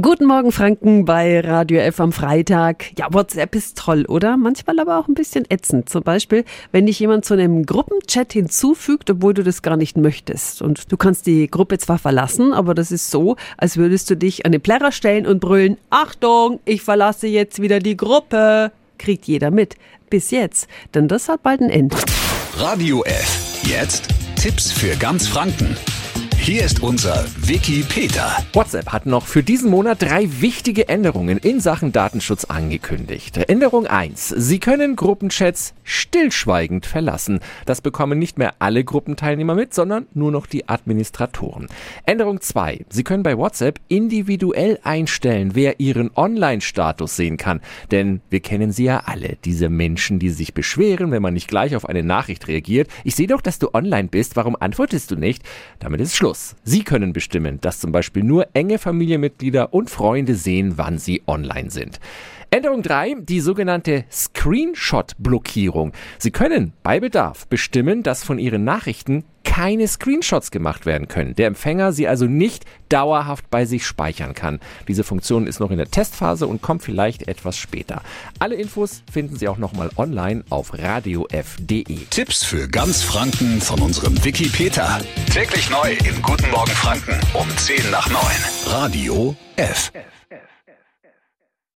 Guten Morgen, Franken, bei Radio F am Freitag. Ja, WhatsApp ist toll, oder? Manchmal aber auch ein bisschen ätzend. Zum Beispiel, wenn dich jemand zu einem Gruppenchat hinzufügt, obwohl du das gar nicht möchtest. Und du kannst die Gruppe zwar verlassen, aber das ist so, als würdest du dich an den Plärrer stellen und brüllen, Achtung, ich verlasse jetzt wieder die Gruppe. Kriegt jeder mit. Bis jetzt. Denn das hat bald ein Ende. Radio F. Jetzt Tipps für ganz Franken. Hier ist unser Wiki Peter. WhatsApp hat noch für diesen Monat drei wichtige Änderungen in Sachen Datenschutz angekündigt. Änderung 1. Sie können Gruppenchats stillschweigend verlassen. Das bekommen nicht mehr alle Gruppenteilnehmer mit, sondern nur noch die Administratoren. Änderung 2. Sie können bei WhatsApp individuell einstellen, wer ihren Online-Status sehen kann. Denn wir kennen sie ja alle, diese Menschen, die sich beschweren, wenn man nicht gleich auf eine Nachricht reagiert. Ich sehe doch, dass du online bist, warum antwortest du nicht? Damit ist Schluss. Schluss. Sie können bestimmen, dass zum Beispiel nur enge Familienmitglieder und Freunde sehen, wann sie online sind. Änderung 3, die sogenannte Screenshot-Blockierung. Sie können bei Bedarf bestimmen, dass von Ihren Nachrichten keine Screenshots gemacht werden können. Der Empfänger sie also nicht dauerhaft bei sich speichern kann. Diese Funktion ist noch in der Testphase und kommt vielleicht etwas später. Alle Infos finden Sie auch nochmal online auf radiof.de. Tipps für ganz Franken von unserem Wiki Peter. Täglich neu in Guten Morgen Franken um 10 nach 9. Radio F.